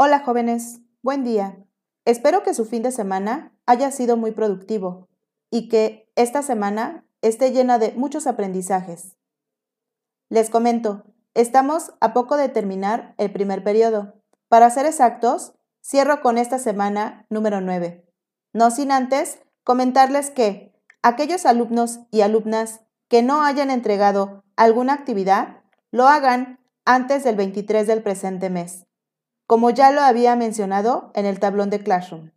Hola jóvenes, buen día. Espero que su fin de semana haya sido muy productivo y que esta semana esté llena de muchos aprendizajes. Les comento, estamos a poco de terminar el primer periodo. Para ser exactos, cierro con esta semana número 9. No sin antes comentarles que aquellos alumnos y alumnas que no hayan entregado alguna actividad, lo hagan antes del 23 del presente mes, como ya lo había mencionado en el tablón de Classroom.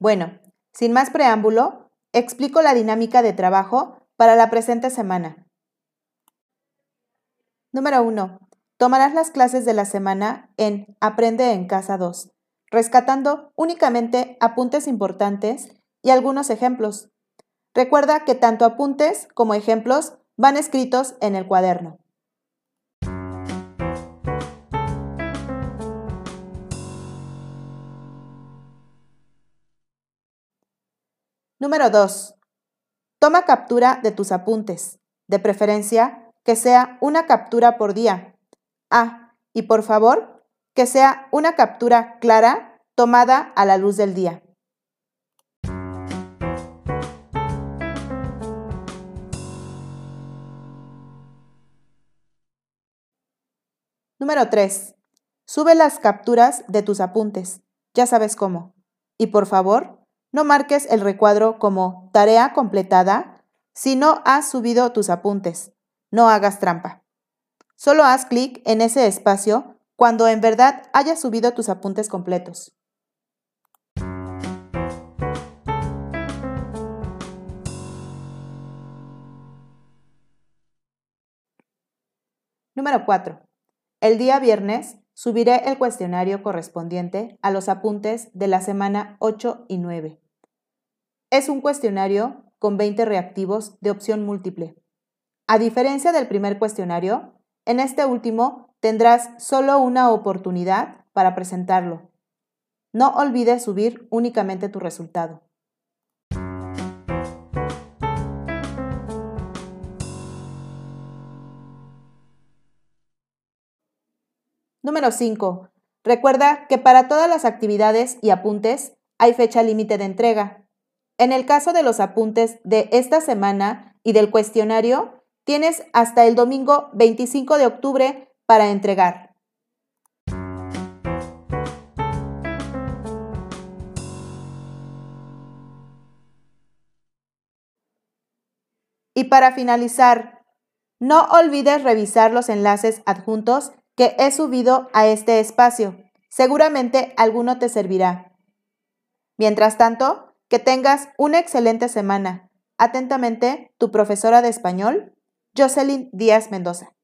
Bueno, sin más preámbulo, explico la dinámica de trabajo para la presente semana. Número 1. Tomarás las clases de la semana en Aprende en Casa 2, rescatando únicamente apuntes importantes y algunos ejemplos. Recuerda que tanto apuntes como ejemplos van escritos en el cuaderno. Número 2. Toma captura de tus apuntes, de preferencia que sea una captura por día. Ah, y por favor, que sea una captura clara tomada a la luz del día. Número 3. Sube las capturas de tus apuntes. Ya sabes cómo. Y por favor, no marques el recuadro como tarea completada si no has subido tus apuntes. No hagas trampa. Solo haz clic en ese espacio cuando en verdad hayas subido tus apuntes completos. Número 4. El día viernes subiré el cuestionario correspondiente a los apuntes de la semana 8 y 9. Es un cuestionario con 20 reactivos de opción múltiple. A diferencia del primer cuestionario, en este último tendrás solo una oportunidad para presentarlo. No olvides subir únicamente tu resultado. Número 5. Recuerda que para todas las actividades y apuntes hay fecha límite de entrega. En el caso de los apuntes de esta semana y del cuestionario, tienes hasta el domingo 25 de octubre para entregar. Y para finalizar, no olvides revisar los enlaces adjuntos que he subido a este espacio. Seguramente alguno te servirá. Mientras tanto, que tengas una excelente semana. Atentamente, tu profesora de español, Jocelyn Díaz Mendoza.